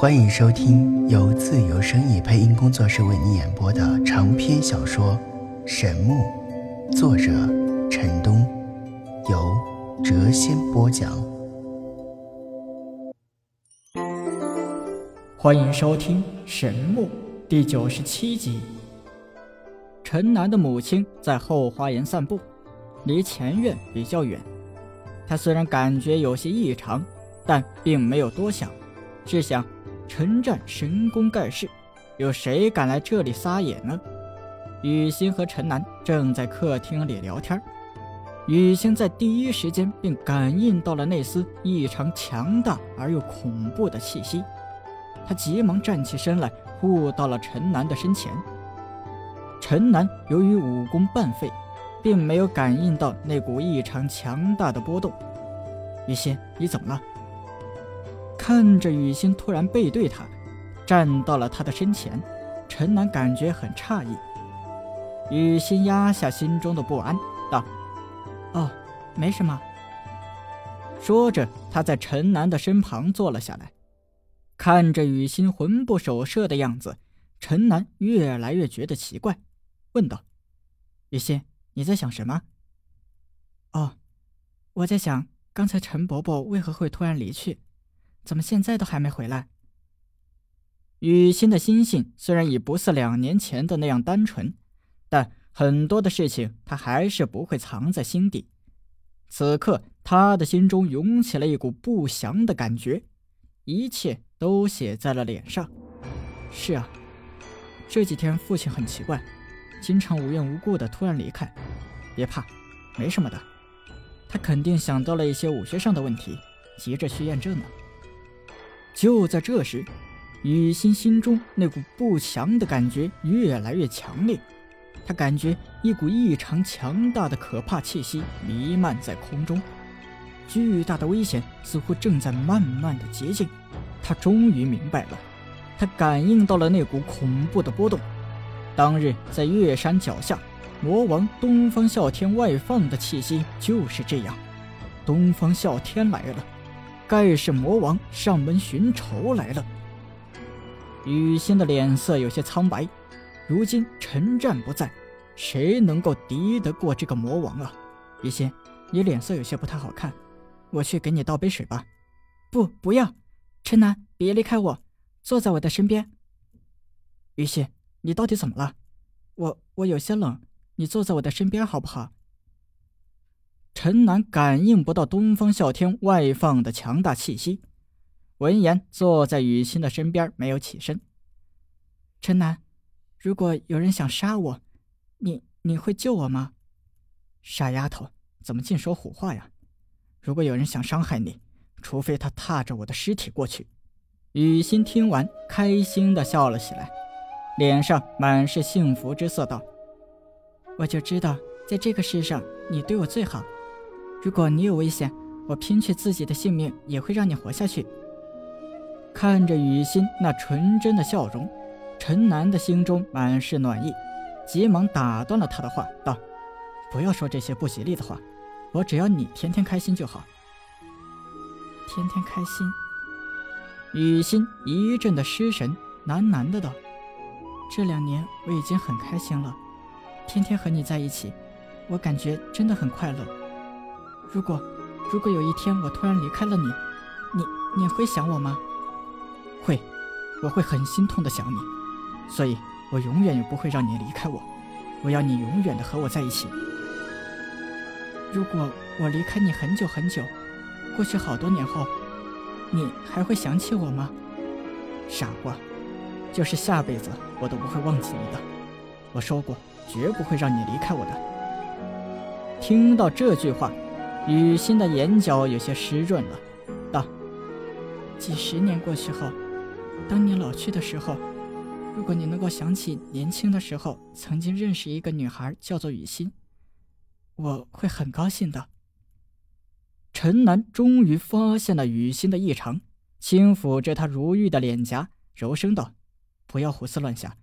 欢迎收听由自由声意配音工作室为你演播的长篇小说《神木》，作者陈东，由谪仙播讲。欢迎收听《神木》第九十七集。陈楠的母亲在后花园散步，离前院比较远。他虽然感觉有些异常，但并没有多想，只想。陈战神功盖世，有谁敢来这里撒野呢？雨欣和陈南正在客厅里聊天，雨欣在第一时间便感应到了那丝异常强大而又恐怖的气息，她急忙站起身来，护到了陈南的身前。陈南由于武功半废，并没有感应到那股异常强大的波动。雨欣，你怎么了？看着雨欣突然背对他，站到了他的身前，陈楠感觉很诧异。雨欣压下心中的不安，道：“哦，没什么。”说着，他在陈楠的身旁坐了下来，看着雨欣魂不守舍的样子，陈楠越来越觉得奇怪，问道：“雨欣，你在想什么？”“哦，我在想刚才陈伯伯为何会突然离去。”怎么现在都还没回来？雨欣的心性虽然已不似两年前的那样单纯，但很多的事情她还是不会藏在心底。此刻他的心中涌起了一股不祥的感觉，一切都写在了脸上。是啊，这几天父亲很奇怪，经常无缘无故的突然离开。别怕，没什么的。他肯定想到了一些武学上的问题，急着去验证呢。就在这时，雨欣心中那股不祥的感觉越来越强烈，她感觉一股异常强大的可怕气息弥漫在空中，巨大的危险似乎正在慢慢的接近。她终于明白了，她感应到了那股恐怖的波动。当日在月山脚下，魔王东方啸天外放的气息就是这样。东方啸天来了。盖世魔王上门寻仇来了。雨欣的脸色有些苍白。如今陈战不在，谁能够敌得过这个魔王啊？雨欣，你脸色有些不太好看，我去给你倒杯水吧。不，不要，陈南，别离开我，坐在我的身边。雨欣，你到底怎么了？我我有些冷，你坐在我的身边好不好？陈南感应不到东方啸天外放的强大气息，闻言坐在雨欣的身边，没有起身。陈南，如果有人想杀我，你你会救我吗？傻丫头，怎么净说胡话呀？如果有人想伤害你，除非他踏着我的尸体过去。雨欣听完，开心的笑了起来，脸上满是幸福之色，道：“我就知道，在这个世上，你对我最好。”如果你有危险，我拼去自己的性命也会让你活下去。看着雨欣那纯真的笑容，陈楠的心中满是暖意，急忙打断了他的话，道：“不要说这些不吉利的话，我只要你天天开心就好。”天天开心。雨欣一阵的失神，喃喃的道：“这两年我已经很开心了，天天和你在一起，我感觉真的很快乐。”如果，如果有一天我突然离开了你，你你会想我吗？会，我会很心痛的想你，所以我永远也不会让你离开我，我要你永远的和我在一起。如果我离开你很久很久，过去好多年后，你还会想起我吗？傻瓜，就是下辈子我都不会忘记你的，我说过绝不会让你离开我的。听到这句话。雨欣的眼角有些湿润了，道：“几十年过去后，当你老去的时候，如果你能够想起年轻的时候曾经认识一个女孩，叫做雨欣，我会很高兴的。”陈楠终于发现了雨欣的异常，轻抚着她如玉的脸颊，柔声道：“不要胡思乱想，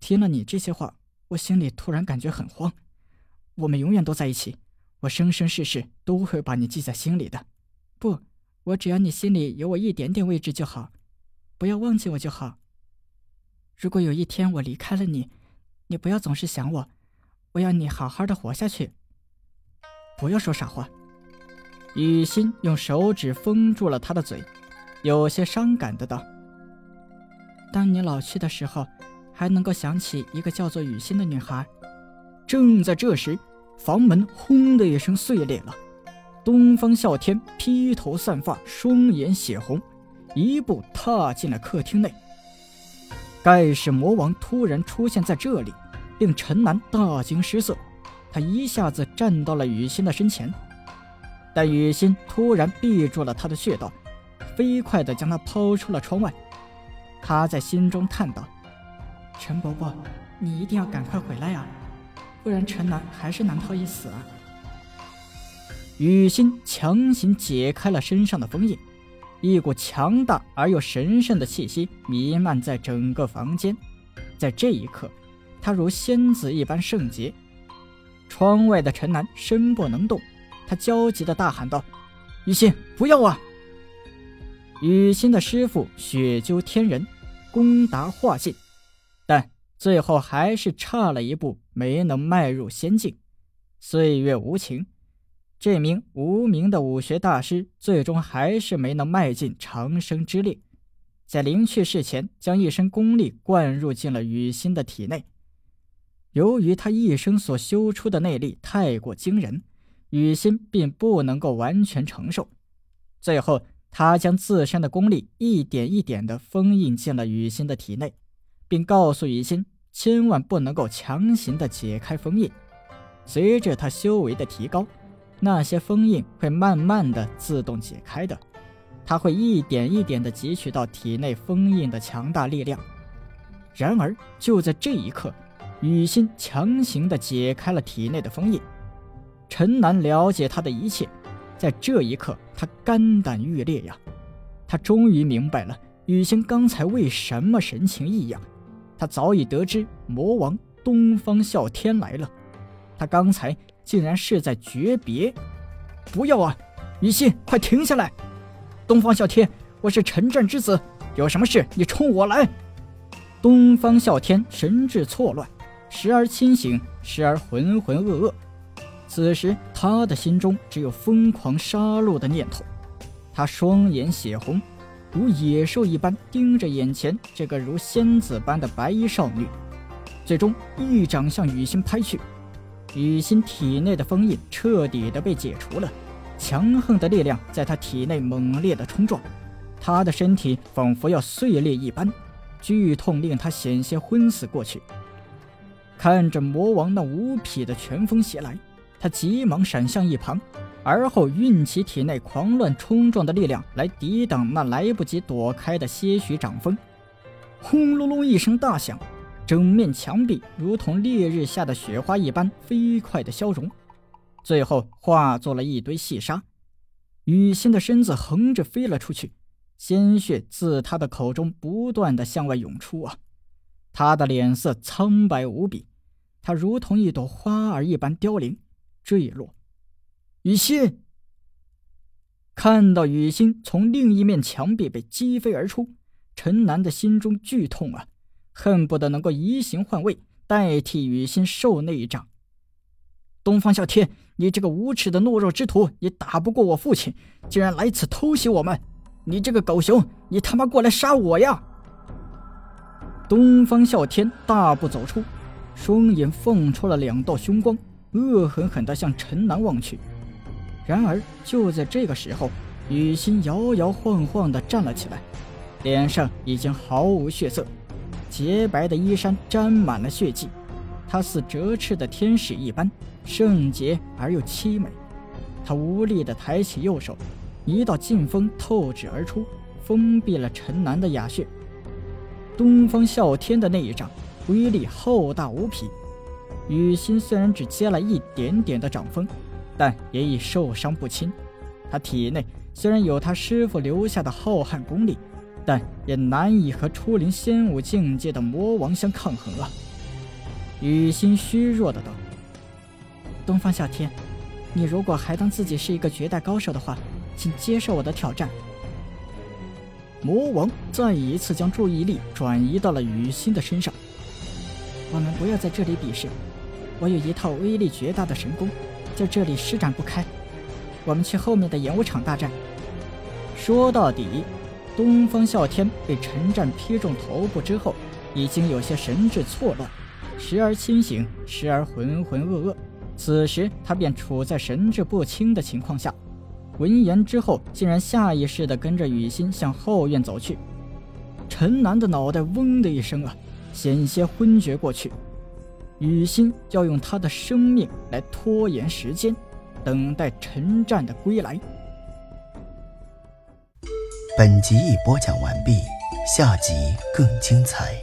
听了你这些话，我心里突然感觉很慌。我们永远都在一起。”我生生世世都会把你记在心里的，不，我只要你心里有我一点点位置就好。不要忘记我就好。如果有一天我离开了你，你不要总是想我，我要你好好的活下去。不要说傻话。雨欣用手指封住了他的嘴，有些伤感的道：“当你老去的时候，还能够想起一个叫做雨欣的女孩。”正在这时，房门轰的一声碎裂了，东方啸天披头散发，双眼血红，一步踏进了客厅内。盖世魔王突然出现在这里，令陈南大惊失色。他一下子站到了雨欣的身前，但雨欣突然闭住了他的穴道，飞快地将他抛出了窗外。他在心中叹道：“陈伯伯，你一定要赶快回来呀，不然陈南还是难逃一死啊！”雨欣强行解开了身上的封印。一股强大而又神圣的气息弥漫在整个房间，在这一刻，他如仙子一般圣洁。窗外的陈南身不能动，他焦急地大喊道：“雨欣，不要啊！”雨欣的师傅雪鸠天人攻达化境，最后还是差了一步，没能迈入仙境。岁月无情。这名无名的武学大师最终还是没能迈进长生之列，在临去世前，将一身功力灌入进了雨欣的体内。由于他一生所修出的内力太过惊人，雨欣并不能够完全承受。最后，他将自身的功力一点一点地封印进了雨欣的体内，并告诉雨欣，千万不能够强行的解开封印。随着他修为的提高。那些封印会慢慢的自动解开的，他会一点一点的汲取到体内封印的强大力量。然而，就在这一刻，雨欣强行的解开了体内的封印。陈南了解他的一切，在这一刻，他肝胆欲裂呀！他终于明白了雨欣刚才为什么神情异样。他早已得知魔王东方啸天来了，他刚才。竟然是在诀别！不要啊，雨欣，快停下来！东方啸天，我是陈战之子，有什么事你冲我来！东方啸天神志错乱，时而清醒，时而浑浑噩噩。此时他的心中只有疯狂杀戮的念头。他双眼血红，如野兽一般盯着眼前这个如仙子般的白衣少女，最终一掌向雨欣拍去。雨欣体内的封印彻底的被解除了，强横的力量在她体内猛烈的冲撞，她的身体仿佛要碎裂一般，剧痛令她险些昏死过去。看着魔王那无匹的拳风袭来，他急忙闪向一旁，而后运起体内狂乱冲撞的力量来抵挡那来不及躲开的些许掌风。轰隆隆一声大响。整面墙壁如同烈日下的雪花一般飞快的消融，最后化作了一堆细沙。雨欣的身子横着飞了出去，鲜血自他的口中不断的向外涌出啊！他的脸色苍白无比，他如同一朵花儿一般凋零、坠落。雨欣看到雨欣从另一面墙壁被击飞而出，陈南的心中剧痛啊！恨不得能够移形换位，代替雨欣受那一掌。东方啸天，你这个无耻的懦弱之徒，你打不过我父亲，竟然来此偷袭我们！你这个狗熊，你他妈过来杀我呀！东方啸天大步走出，双眼放出了两道凶光，恶狠狠地向陈南望去。然而就在这个时候，雨欣摇摇晃晃地站了起来，脸上已经毫无血色。洁白的衣衫沾满了血迹，她似折翅的天使一般圣洁而又凄美。她无力地抬起右手，一道劲风透指而出，封闭了陈南的哑穴。东方啸天的那一掌威力浩大无匹，雨欣虽然只接了一点点的掌风，但也已受伤不轻。他体内虽然有他师傅留下的浩瀚功力。但也难以和初临仙武境界的魔王相抗衡啊！雨欣虚弱的道：“东方啸天，你如果还当自己是一个绝代高手的话，请接受我的挑战。”魔王再一次将注意力转移到了雨欣的身上。我们不要在这里比试，我有一套威力绝大的神功，在这里施展不开。我们去后面的演武场大战。说到底，东方啸天被陈战劈中头部之后，已经有些神志错乱，时而清醒，时而浑浑噩噩。此时他便处在神志不清的情况下。闻言之后，竟然下意识地跟着雨欣向后院走去。陈南的脑袋嗡的一声啊，险些昏厥过去。雨欣要用她的生命来拖延时间，等待陈战的归来。本集已播讲完毕，下集更精彩。